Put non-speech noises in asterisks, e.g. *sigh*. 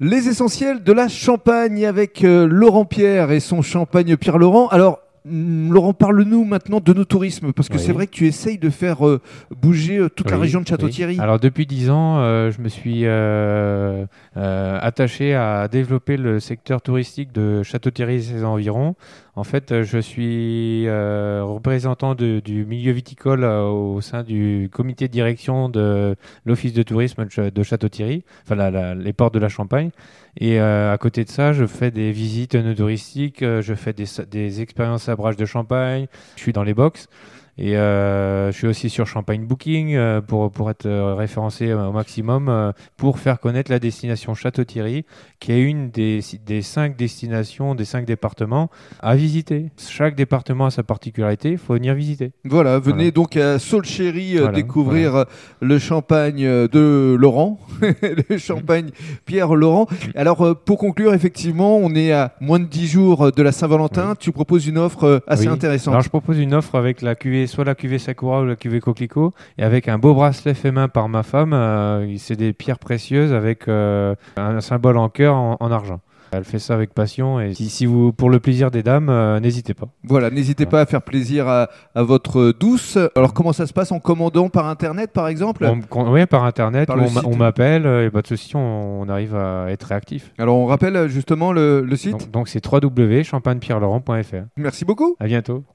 Les essentiels de la Champagne avec euh, Laurent Pierre et son champagne Pierre Laurent. Alors, mm, Laurent, parle-nous maintenant de nos tourismes, parce que Oui. c'est vrai que tu essayes de faire euh, bouger euh, toute la région de oui. Château-Thierry. Alors depuis 10 ans, euh, je me suis euh, attaché à développer le secteur touristique de Château-Thierry et ses environs. En fait, euh, je suis euh, représentant du milieu viticole euh, au sein du comité de direction de l'office de tourisme de Ch- de Château-Thierry, enfin les portes de la Champagne. Et à côté de ça, je fais des visites touristiques, je fais des, des expériences à brage de champagne, je suis dans les box. Et euh, je suis aussi sur Champagne Booking euh, pour, pour être euh, référencé au maximum pour faire connaître la destination Château-Thierry, qui est une des, des cinq destinations, des cinq départements à visiter. Chaque département a sa particularité, il faut venir visiter. Voilà, venez Voilà. donc à Saulchéry Voilà, découvrir le champagne de Laurent, *laughs* le champagne Pierre Laurent. Alors, pour conclure, effectivement, on est à moins de 10 jours de la Saint-Valentin. Oui. Tu proposes une offre assez Oui. intéressante. Alors je propose une offre avec la cuvée, soit la cuvée Sakura ou la cuvée Coquelicot, et avec un beau bracelet fait main par ma femme. euh, c'est des pierres précieuses avec euh, un symbole en cœur en, en argent. Elle fait ça avec passion et si, si vous, pour le plaisir des dames, euh, n'hésitez pas. Voilà, n'hésitez pas à faire plaisir à, à votre douce. Alors, comment ça se passe en commandant par Internet, par exemple? On, on- oui, par internet, Par on, m'appelle, et pas de souci, on, on arrive à être réactif. Alors, on rappelle justement le, le site? Donc donc c'est www.champagnepierrelaurent.fr. Merci beaucoup. À bientôt.